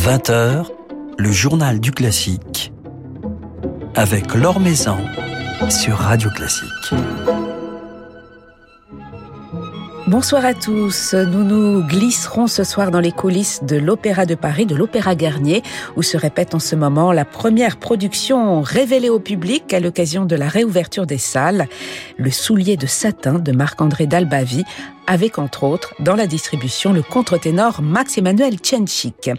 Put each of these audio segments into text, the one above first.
20h, le journal du classique avec Laure Maison sur Radio Classique. Bonsoir à tous. Nous nous glisserons ce soir dans les coulisses de l'Opéra de Paris, de l'Opéra Garnier, où se répète en ce moment la première production révélée au public à l'occasion de la réouverture des salles, Le soulier de satin de Marc-André Dalbavie, avec entre autres dans la distribution le contre-ténor Max-Emmanuel Tchenchik.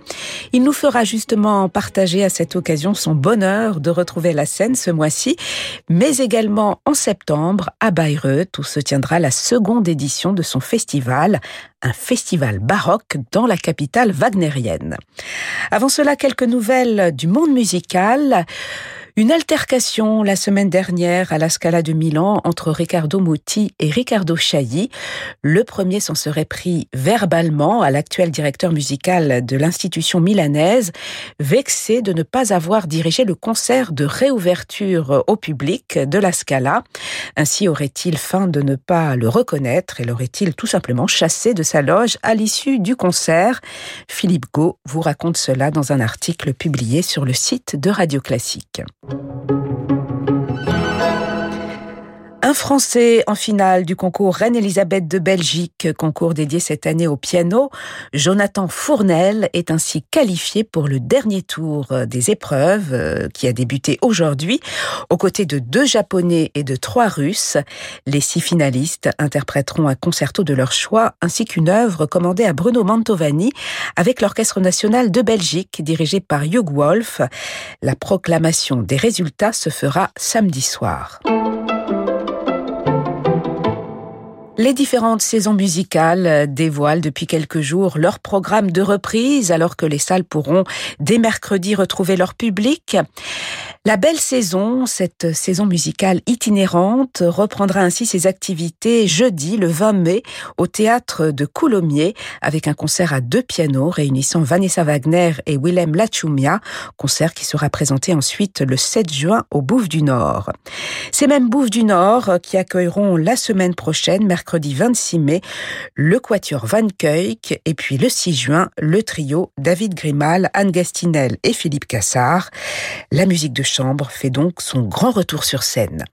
Il nous fera justement partager à cette occasion son bonheur de retrouver la scène ce mois-ci, mais également en septembre à Bayreuth où se tiendra la seconde édition de son festival, un festival baroque dans la capitale wagnérienne. Avant cela, quelques nouvelles du monde musical. Une altercation la semaine dernière à la Scala de Milan entre Riccardo Muti et Riccardo Chailly. Le premier s'en serait pris verbalement à l'actuel directeur musical de l'institution milanaise, vexé de ne pas avoir dirigé le concert de réouverture au public de la Scala. Ainsi aurait-il feint de ne pas le reconnaître? Et l'aurait-il tout simplement chassé de sa loge à l'issue du concert? Philippe Gau vous raconte cela dans un article publié sur le site de Radio Classique. Thank you. Un Français en finale du concours Reine-Elisabeth de Belgique, concours dédié cette année au piano, Jonathan Fournel est ainsi qualifié pour le dernier tour des épreuves euh, qui a débuté aujourd'hui, aux côtés de deux Japonais et de trois Russes. Les six finalistes interpréteront un concerto de leur choix ainsi qu'une œuvre commandée à Bruno Mantovani avec l'Orchestre national de Belgique dirigé par Hugh Wolf. La proclamation des résultats se fera samedi soir. Les différentes saisons musicales dévoilent depuis quelques jours leur programme de reprise alors que les salles pourront dès mercredi retrouver leur public. La belle saison, cette saison musicale itinérante, reprendra ainsi ses activités jeudi, le 20 mai, au théâtre de Coulommiers, avec un concert à deux pianos réunissant Vanessa Wagner et Willem Lachumia, concert qui sera présenté ensuite le 7 juin au Bouffe du Nord. Ces mêmes Bouffes du Nord qui accueilleront la semaine prochaine, mercredi 26 mai, le Quatuor Van Keuck et puis le 6 juin, le trio David Grimal, Anne Gastinel et Philippe Cassard. La musique de chambre fait donc son grand retour sur scène.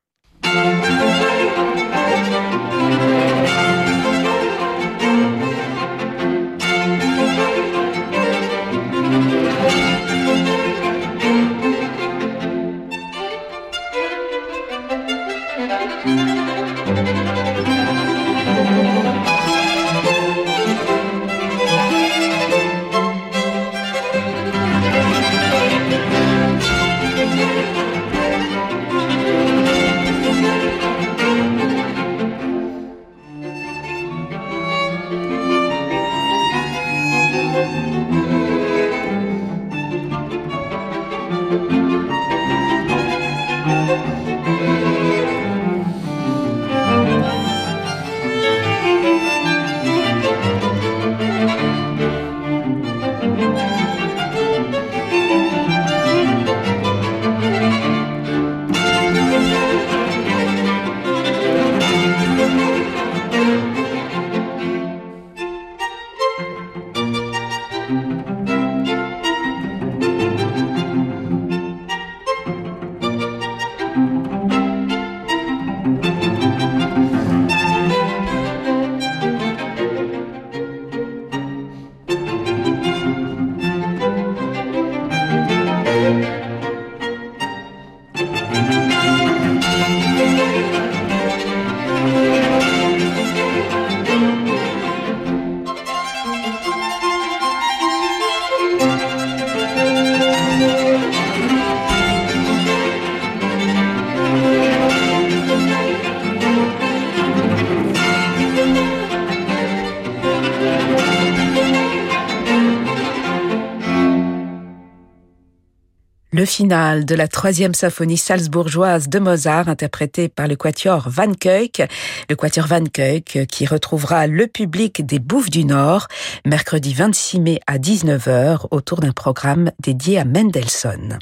Le final de la troisième symphonie salzbourgeoise de Mozart, interprétée par le quatuor Van Keuck, le quatuor Van Keuck qui retrouvera le public des Bouffes du Nord mercredi 26 mai à 19h autour d'un programme dédié à Mendelssohn.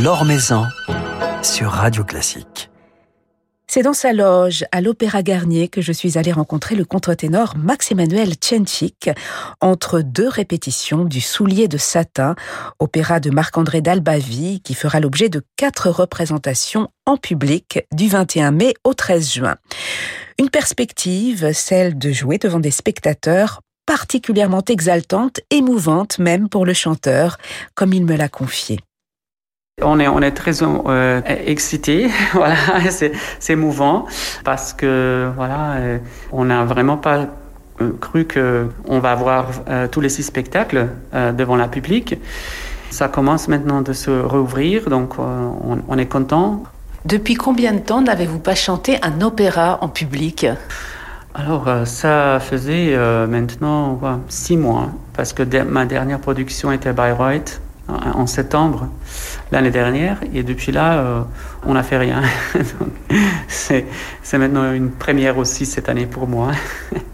L'Or sur Radio Classique. C'est dans sa loge à l'Opéra Garnier que je suis allée rencontrer le contre-ténor Max-Emmanuel Tchenchik entre deux répétitions du Soulier de satin, opéra de Marc-André Dalbavie qui fera l'objet de quatre représentations en public du 21 mai au 13 juin. Une perspective, celle de jouer devant des spectateurs particulièrement exaltante, émouvante même pour le chanteur, comme il me l'a confié. On est, on est très euh, excité, voilà, c'est, émouvant parce que voilà, euh, on n'a vraiment pas euh, cru que on va avoir euh, tous les six spectacles devant la public. Ça commence maintenant de se rouvrir, donc on, on est content. Depuis combien de temps n'avez-vous pas chanté un opéra en public? Alors, ça faisait maintenant six mois, parce que ma dernière production était Bayreuth en septembre l'année dernière et depuis là euh, on n'a fait rien. c'est maintenant une première aussi cette année pour moi.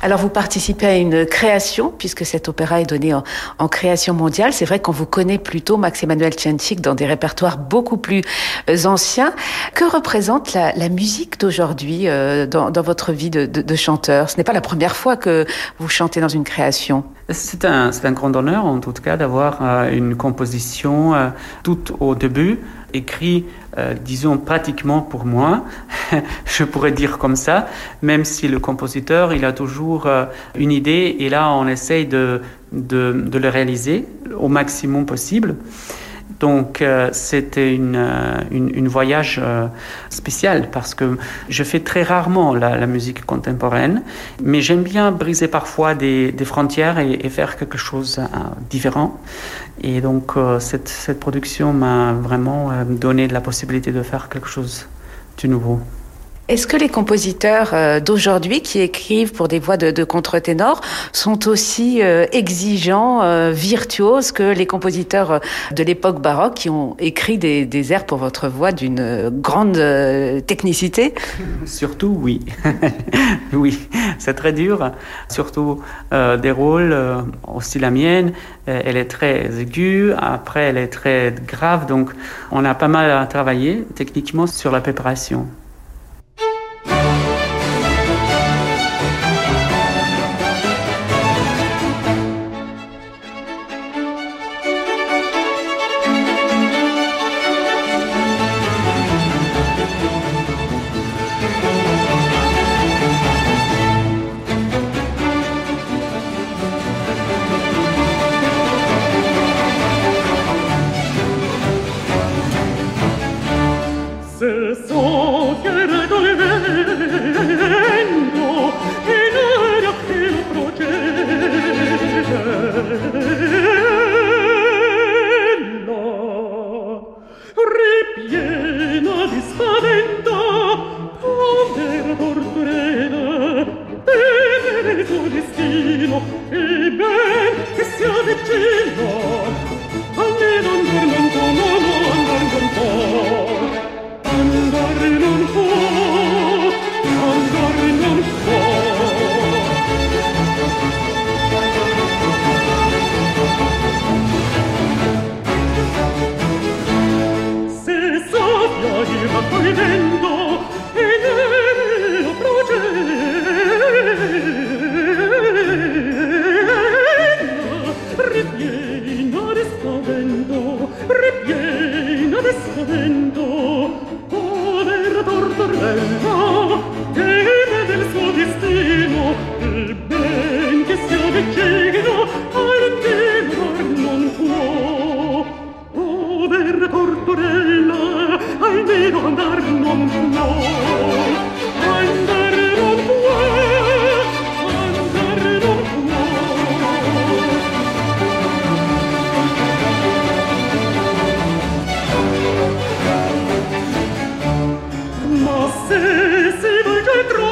Alors vous participez à une création, puisque cet opéra est donné en, création mondiale. C'est vrai qu'on vous connaît plutôt, Max-Emmanuel Tchenchik, dans des répertoires beaucoup plus euh, anciens. Que représente la, musique d'aujourd'hui euh, dans, votre vie de, chanteur? Ce n'est pas la première fois que vous chantez dans une création. C'est un, un, grand honneur, en tout cas, d'avoir euh, une composition tout au début écrit, euh, disons, pratiquement pour moi, je pourrais dire comme ça, même si le compositeur, il a toujours euh, une idée et là, on essaye de, de, de le réaliser au maximum possible. Donc euh, c'était une, euh, une, une, voyage euh, spécial parce que je fais très rarement la, la musique contemporaine, mais j'aime bien briser parfois des, des frontières et, et, faire quelque chose différent. Et donc cette, cette production m'a vraiment donné la possibilité de faire quelque chose de nouveau. Est-ce que les compositeurs euh, d'aujourd'hui qui écrivent pour des voix de, contre-ténor sont aussi euh, exigeants, euh, virtuoses que les compositeurs de l'époque baroque qui ont écrit des, airs pour votre voix d'une grande technicité? Surtout oui. oui, c'est très dur. Surtout des rôles, aussi la mienne, elle est très aiguë, après elle est très grave, donc on a pas mal à travailler techniquement sur la préparation. se se vuoi che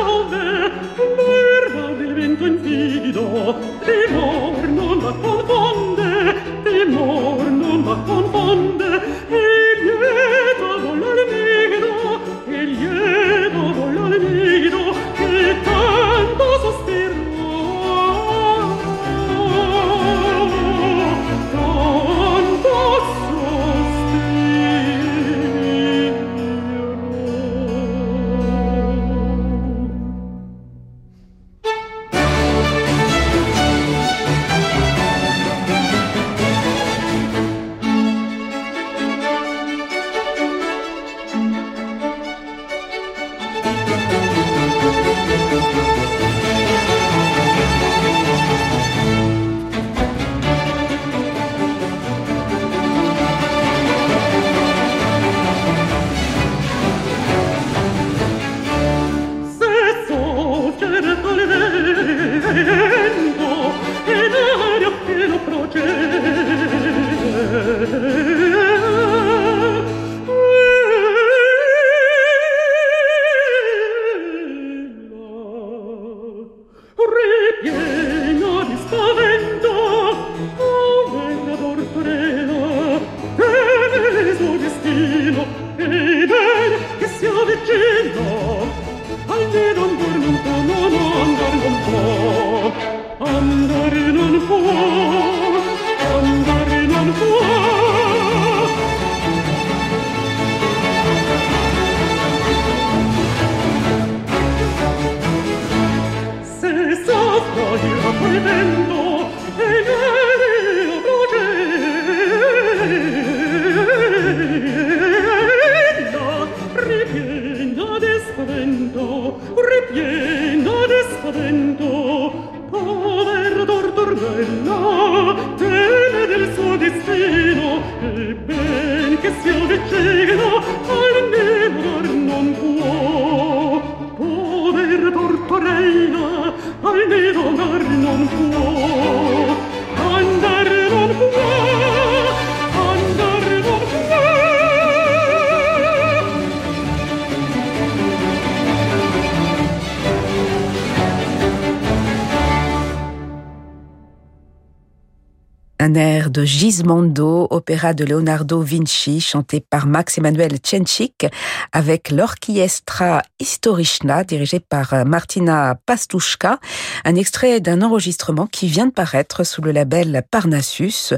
de Gismondo, opéra de Leonardo Vinci, chanté par Max Emmanuel Tchenchik, avec l'Orchiestra Historichna, dirigé par euh, Martina Pastushka, un extrait d'un enregistrement qui vient de paraître sous le label Parnassus,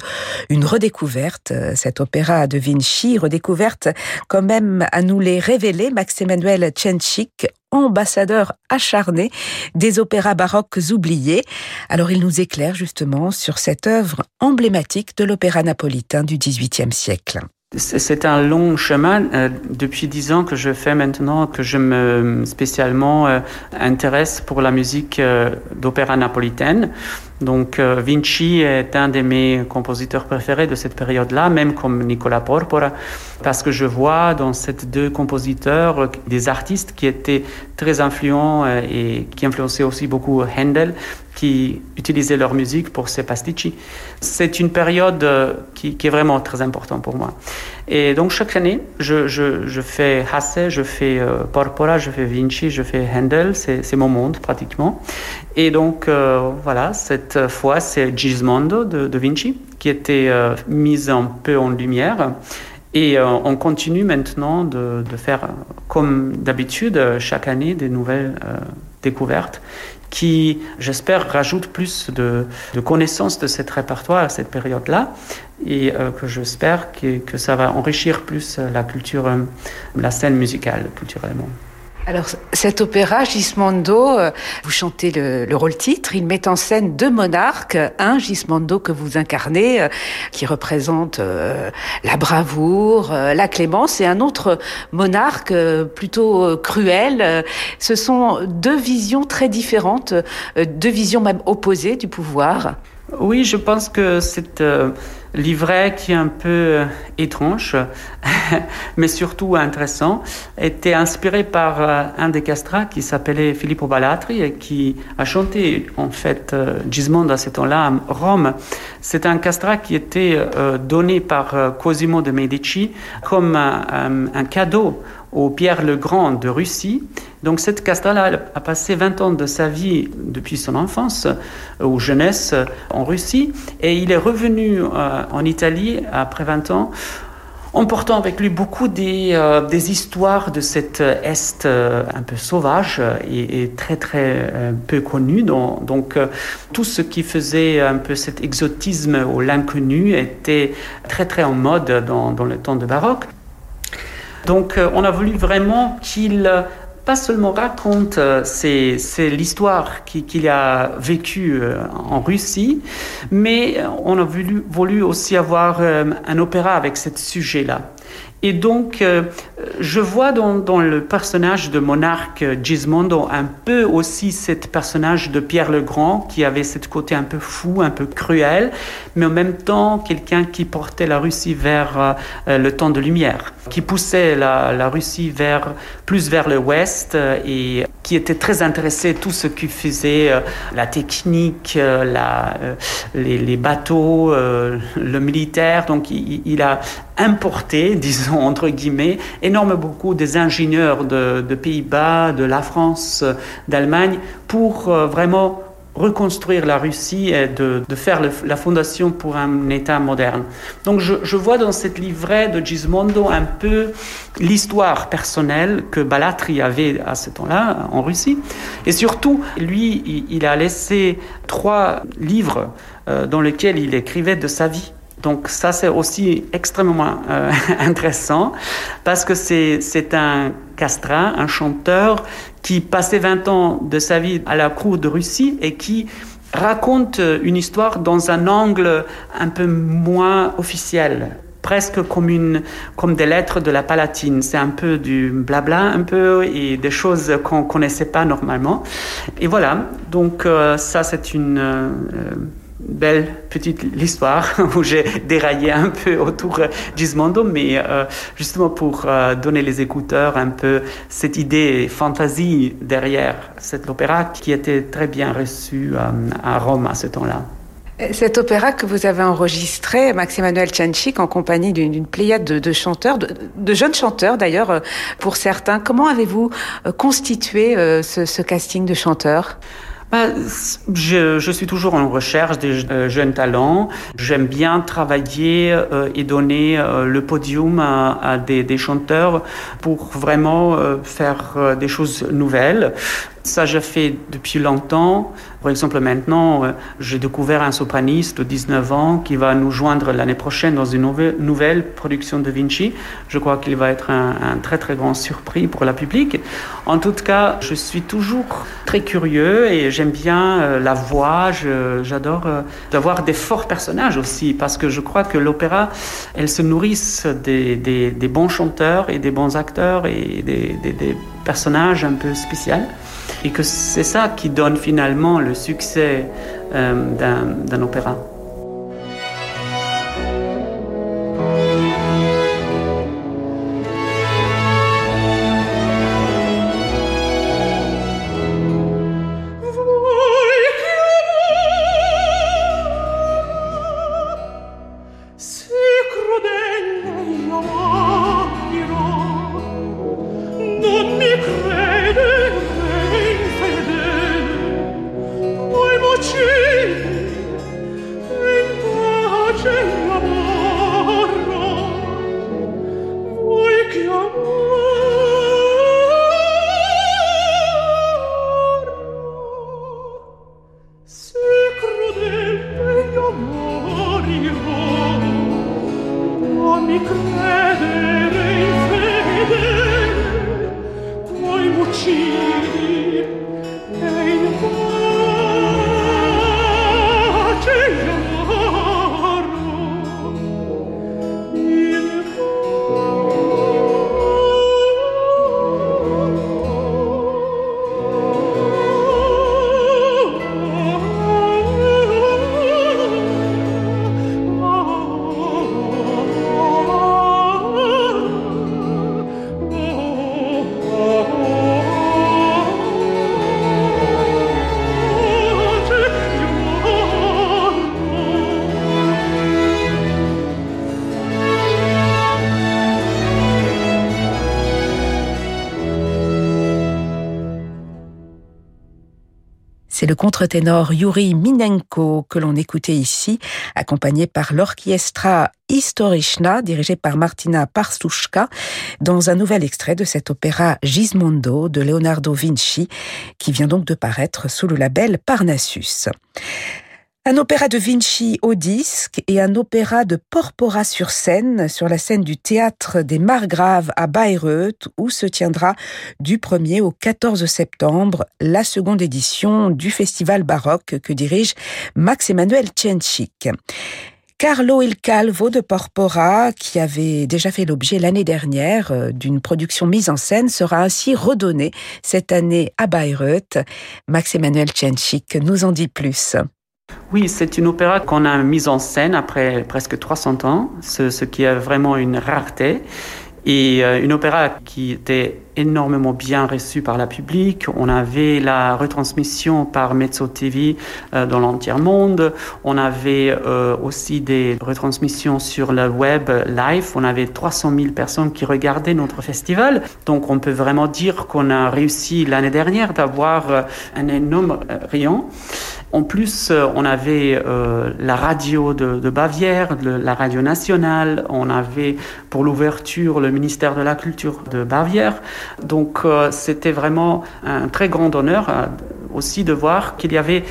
une redécouverte, euh, cet opéra de Vinci, redécouverte quand même à nous les révéler, Max Emmanuel Tchenchik, ambassadeur acharné des opéras baroques oubliés. Alors il nous éclaire justement sur cette œuvre emblématique de l'opéra napolitain du XVIIIe siècle. C'est un long chemin. Euh, depuis dix ans que je fais maintenant, que je me spécialement euh, intéresse pour la musique euh, d'opéra napolitaine. Donc Vinci est un de mes compositeurs préférés de cette période-là, même comme Nicola Porpora, parce que je vois dans ces deux compositeurs des artistes qui étaient très influents et qui influençaient aussi beaucoup Handel qui utilisaient leur musique pour ces pasticci. C'est une période euh, qui, est vraiment très importante pour moi. Et donc chaque année, je, je, fais Hasse, je fais euh, Porpora, je fais Vinci, je fais Handel, c'est mon monde pratiquement. Et donc euh, voilà, cette fois c'est Gismondo de, Vinci qui était mise un peu en lumière. Et on continue maintenant de, de faire, comme d'habitude, chaque année, des nouvelles découvertes qui, j'espère, rajoute plus de, connaissances de cet répertoire à cette période-là et euh, que j'espère que, ça va enrichir plus la culture, euh, la scène musicale culturellement. Alors, cet opéra, Gismondo, euh, vous chantez le, rôle-titre, il met en scène deux monarques, un Gismondo que vous incarnez, euh, qui représente euh, la bravoure, la clémence, et un autre monarque plutôt cruel. Ce sont deux visions très différentes, deux visions même opposées du pouvoir. Oui, je pense que cette livret qui est un peu euh, étrange, mais surtout intéressant, était inspiré par euh, un des castrats qui s'appelait Filippo Balatri et qui a chanté en fait euh, Gismondo à ce temps-là à Rome. C'est un castrat qui était donné par Cosimo de Medici comme un cadeau au Pierre le Grand de Russie. Donc cette castrat-là a passé 20 ans de sa vie depuis son enfance euh, ou jeunesse en Russie et il est revenu euh, en Italie après 20 ans en portant avec lui beaucoup des, euh, des histoires de cet Est un peu sauvage et, très très peu connu. Donc, donc tout ce qui faisait un peu cet exotisme ou l'inconnu était très très en mode dans, dans le temps de baroque. Donc euh, on a voulu vraiment qu'il euh, pas seulement raconte euh, c'est, l'histoire qu'il a vécue en Russie, mais on a voulu, voulu aussi avoir un opéra avec ce sujet-là. Et donc, euh, je vois dans, le personnage de monarque Gismondo un peu aussi ce personnage de Pierre le Grand qui avait ce côté un peu fou, un peu cruel, mais en même temps quelqu'un qui portait la Russie vers euh, le temps de lumière, qui poussait la, Russie vers, plus vers le ouest euh, et qui était très intéressé tout ce qui faisait la technique, la, les, bateaux, le militaire. Donc, il a importé, disons, entre guillemets, énorme beaucoup des ingénieurs de, Pays-Bas, de la France, d'Allemagne, pour euh, vraiment reconstruire la Russie et de, faire la fondation pour un État moderne. Donc je, vois dans cette livret de Gismondo un peu l'histoire personnelle que Balatri avait à ce temps-là en Russie. Et surtout, lui, il, a laissé trois livres euh, dans lesquels il écrivait de sa vie. Donc ça, c'est aussi extrêmement euh, intéressant parce que c'est un castrat, un chanteur qui passait 20 ans de sa vie à la cour de Russie et qui raconte une histoire dans un angle un peu moins officiel presque comme, une, comme des lettres de la Palatine. C'est un peu du blabla, un peu, et des choses qu'on connaissait pas normalement. Et voilà, donc euh, ça c'est une... Euh, belle petite histoire où j'ai déraillé un peu autour d'Ismondo, mais euh, justement pour euh, donner les écouteurs un peu cette idée fantaisie derrière cet opéra qui était très bien reçu euh, à Rome à ce temps-là. Cet opéra que vous avez enregistré, Max Emmanuel Tchanchik, en compagnie d'une pléiade de, chanteurs, de, jeunes chanteurs d'ailleurs pour certains, comment avez-vous constitué ce casting de chanteurs? Bah, je, je, suis toujours en recherche des euh, jeunes talents. J'aime bien travailler euh, et donner euh, le podium à, à des, des, chanteurs pour vraiment faire des choses nouvelles. Ça, je fais depuis longtemps. Par exemple, maintenant, euh, j'ai découvert un sopraniste de 19 ans qui va nous joindre l'année prochaine dans une nouvelle, production de Vinci. Je crois qu'il va être un, très très grand surpris pour la public. En tout cas, je suis toujours très curieux et j'aime bien euh, la voix. J'adore euh, d'avoir des forts personnages aussi parce que je crois que l'opéra, elle se nourrisse des, des, bons chanteurs et des bons acteurs et des, des personnages un peu spéciaux et que c'est ça qui donne finalement le succès euh, d'un opéra. Contre-ténor Yuri Minenko que l'on écoutait ici, accompagné par l'orchestra Historichna, dirigé par Martina Parstushka, dans un nouvel extrait de cet opéra Gismondo de Leonardo Vinci, qui vient donc de paraître sous le label Parnassus. Un opéra de Vinci au disque et un opéra de Porpora sur scène, sur la scène du théâtre des Margraves à Bayreuth, où se tiendra du 1er au 14 septembre la seconde édition du festival baroque que dirige Max Emmanuel Tchenchik. Carlo Il Calvo de Porpora, qui avait déjà fait l'objet l'année dernière euh, d'une production mise en scène, sera ainsi redonné cette année à Bayreuth. Max Emmanuel Tchenchik nous en dit plus. Oui, c'est une opéra qu'on a mise en scène après presque 300 ans, ce, qui est vraiment une rareté. Et euh, une opéra qui était énormément bien reçue par la public. On avait la retransmission par Mezzo TV euh, dans l'entier monde. On avait euh, aussi des retransmissions sur le web live. On avait 300 000 personnes qui regardaient notre festival. Donc on peut vraiment dire qu'on a réussi l'année dernière d'avoir un énorme rayon. En plus, on avait la radio de, Bavière, la radio nationale, on avait pour l'ouverture le ministère de la Culture de Bavière. Donc c'était vraiment un très grand honneur aussi de voir qu'il y avait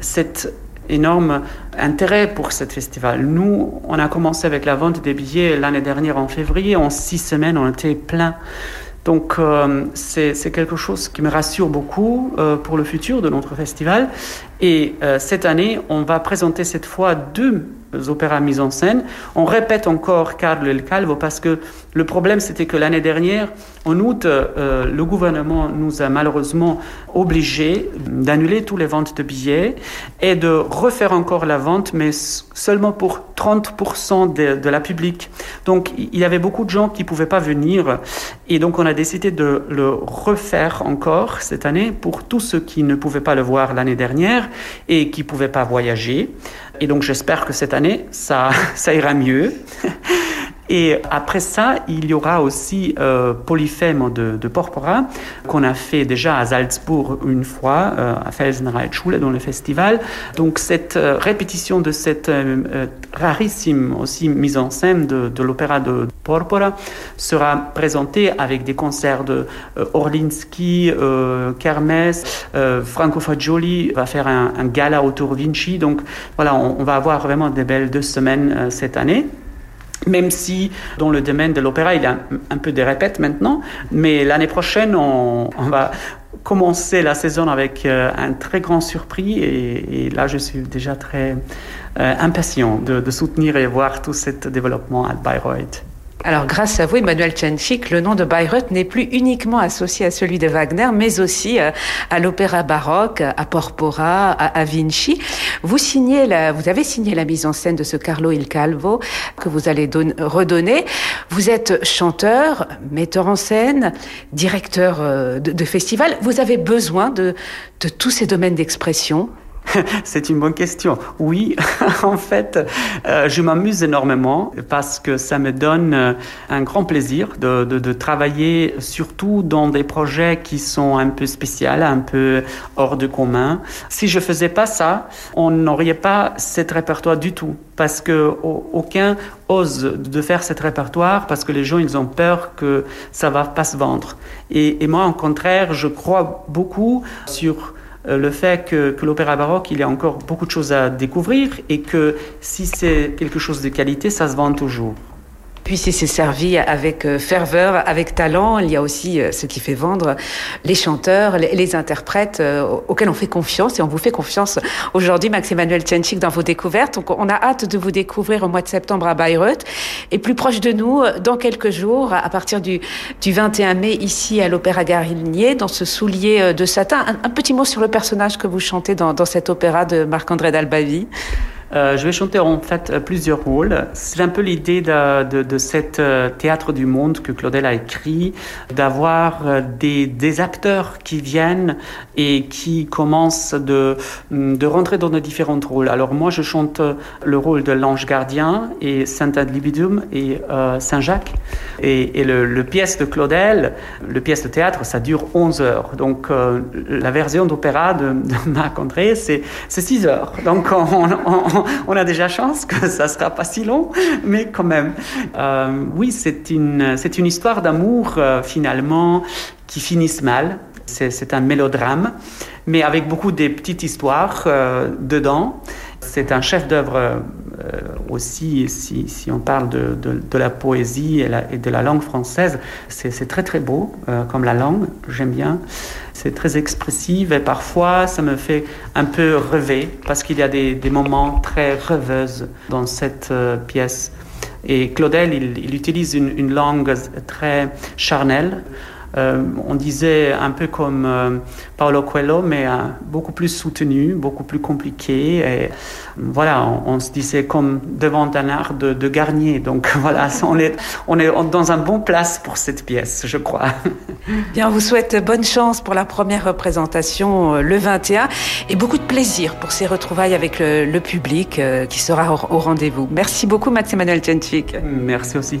cette énorme intérêt pour ce festival. Nous, on a commencé avec la vente des billets l'année dernière en février. En six semaines, on était plein. Donc euh, c'est quelque chose qui me rassure beaucoup euh, pour le futur de notre festival. Et euh, cette année, on va présenter cette fois deux opéras mis en scène. On répète encore Carlo el Calvo parce que le problème, c'était que l'année dernière, en août, euh, le gouvernement nous a malheureusement obligés d'annuler toutes les ventes de billets et de refaire encore la vente, mais seulement pour 30% de, de, la public. Donc, il y avait beaucoup de gens qui ne pouvaient pas venir. Et donc, on a décidé de le refaire encore cette année pour tous ceux qui ne pouvaient pas le voir l'année dernière et qui ne pouvaient pas voyager. Et donc j'espère que cette année, ça, ça ira mieux. Et après ça, il y aura aussi euh, Polyphème de, de Porpora, qu'on a fait déjà à Salzbourg une fois, euh, à Felsenreitschule, dans le festival. Donc cette euh, répétition de cette euh, euh, rarissime aussi mise en scène de, de l'opéra de Porpora sera présentée avec des concerts de Orlinski, Kermes, Franco Fagioli va faire un, un, gala autour Vinci. Donc voilà, on, on va avoir vraiment des belles deux semaines cette année même si dans le domaine de l'opéra, il y a un, peu de répètes maintenant, mais l'année prochaine, on, on, va commencer la saison avec euh, un très grand surpris et, et, là, je suis déjà très euh, impatient de, de, soutenir et voir tout ce développement à Bayreuth. Alors, grâce à vous, Emmanuel Tchenchik, le nom de Bayreuth n'est plus uniquement associé à celui de Wagner, mais aussi euh, à l'opéra baroque, à Porpora, à, Vinci. Vous signez la, vous avez signé la mise en scène de ce Carlo il Calvo que vous allez don, redonner. Vous êtes chanteur, metteur en scène, directeur euh, de, de festival. Vous avez besoin de, de tous ces domaines d'expression? C'est une bonne question. Oui, en fait, euh, je m'amuse énormément parce que ça me donne euh, un grand plaisir de, travailler surtout dans des projets qui sont un peu spéciaux, un peu hors de commun. Si je faisais pas ça, on n'aurait pas cet répertoire du tout parce que aucun ose de faire cet répertoire parce que les gens ils ont peur que ça va pas se vendre. Et, moi, au contraire, je crois beaucoup sur le fait que, que l'opéra baroque, il y a encore beaucoup de choses à découvrir et que si c'est quelque chose de qualité, ça se vend toujours. Puis si c'est servi avec euh, ferveur, avec talent, il y a aussi euh, ce qui fait vendre les chanteurs, les, interprètes auxquels on fait confiance et on vous fait confiance aujourd'hui, Max-Emmanuel Tchenchik, dans vos découvertes. Donc on a hâte de vous découvrir au mois de septembre à Bayreuth et plus proche de nous dans quelques jours, à partir du, du 21 mai, ici à l'Opéra Garinier, dans ce soulier de satin. Un, un, petit mot sur le personnage que vous chantez dans, dans cet opéra de Marc-André Dalbavi. Euh, je vais chanter en fait euh, plusieurs rôles. C'est un peu l'idée de, de, de cet euh, théâtre du monde que Claudel a écrit, d'avoir des, des, acteurs qui viennent et qui commencent de, de rentrer dans de différents rôles. Alors moi, je chante le rôle de l'ange gardien et Saint Adlibidum et euh, Saint-Jacques. Et, et le, le, pièce de Claudel, le pièce de théâtre, ça dure 11 heures. Donc euh, la version d'opéra de, de Marc-André, c'est 6 heures. Donc on, on on a déjà chance que ça sera pas si long, mais quand même. Euh, oui, c'est une, une histoire d'amour euh, finalement qui finissent mal. C'est un mélodrame, mais avec beaucoup de petites histoires euh, dedans. C'est un chef d'œuvre euh, aussi, si, on parle de, la poésie et, de la langue française. C'est très très beau euh, comme la langue, j'aime bien. C'est très expressif et parfois ça me fait un peu rêver parce qu'il y a des, moments très rêveuses dans cette euh, pièce. Et Claudel, il, il utilise une langue très charnelle. Euh, on disait un peu comme euh, Paolo Coelho, mais euh, beaucoup plus soutenu, beaucoup plus compliqué. Et voilà, on, on se disait comme devant un art de, de Garnier. Donc voilà, on est, on est dans un bon place pour cette pièce, je crois. Bien, on vous souhaite bonne chance pour la première représentation le 21 et beaucoup de plaisir pour ces retrouvailles avec le, le public qui sera au, au rendez-vous. Merci beaucoup, Max-Emmanuel Tchenchik. Merci aussi.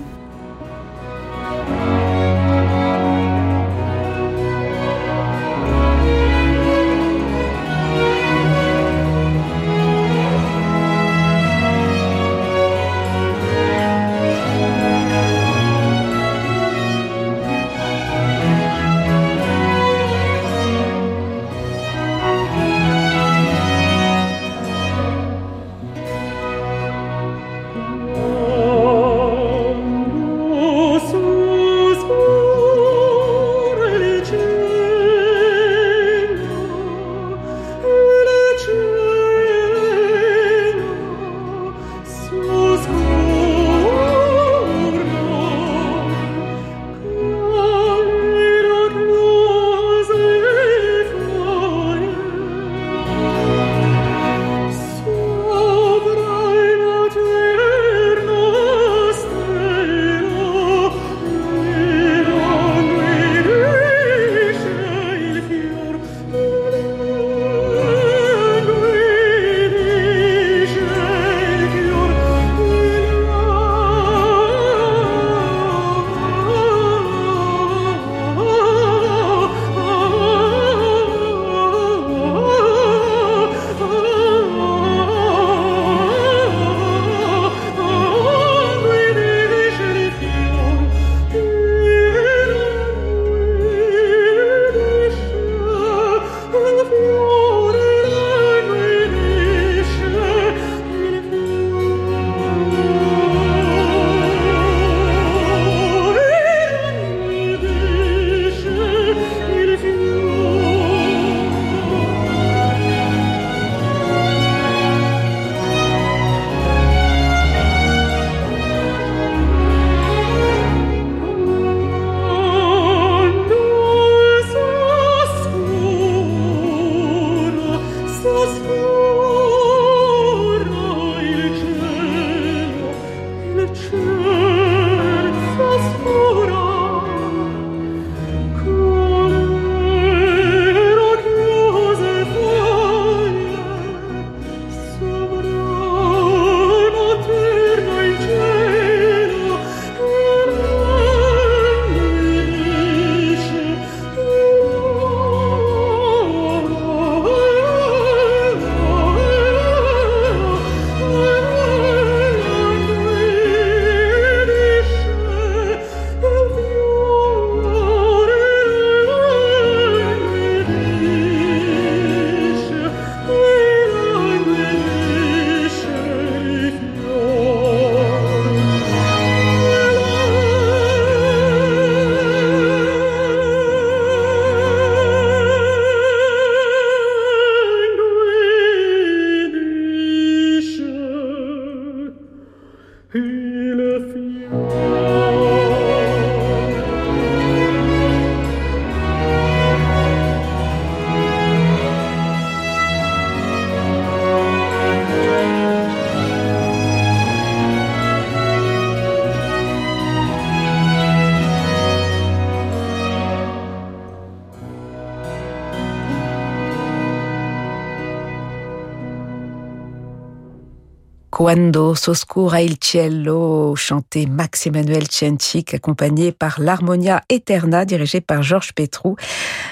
Quando s'oscura il cielo, chanté Max Emmanuel Cienchik, accompagné par l'Harmonia Eterna, dirigé par Georges Petrou.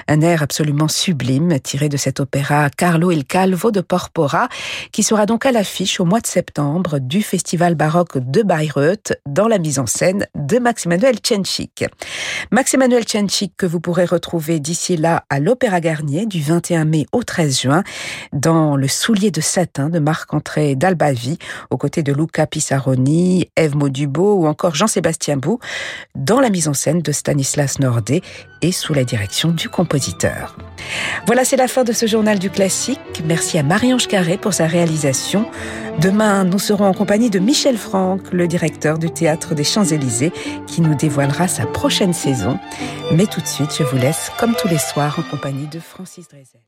Un air absolument sublime, tiré de cet opéra Carlo il Calvo de Porpora, qui sera donc à l'affiche au mois de septembre du Festival baroque de Bayreuth, dans la mise en scène de Max Emmanuel Cienchik. Max Emmanuel Cienchik, que vous pourrez retrouver d'ici là à l'Opéra Garnier, du 21 mai au 13 juin, dans le soulier de satin de Marc-André d'Albavi, aux côtés de Luca Pissaroni, Eve Maudubo ou encore Jean-Sébastien Bou, dans la mise en scène de Stanislas Nordet et sous la direction du compositeur. Voilà, c'est la fin de ce journal du classique. Merci à Marie-Ange Carré pour sa réalisation. Demain, nous serons en compagnie de Michel Franck, le directeur du Théâtre des Champs-Élysées, qui nous dévoilera sa prochaine saison. Mais tout de suite, je vous laisse, comme tous les soirs, en compagnie de Francis Drezel.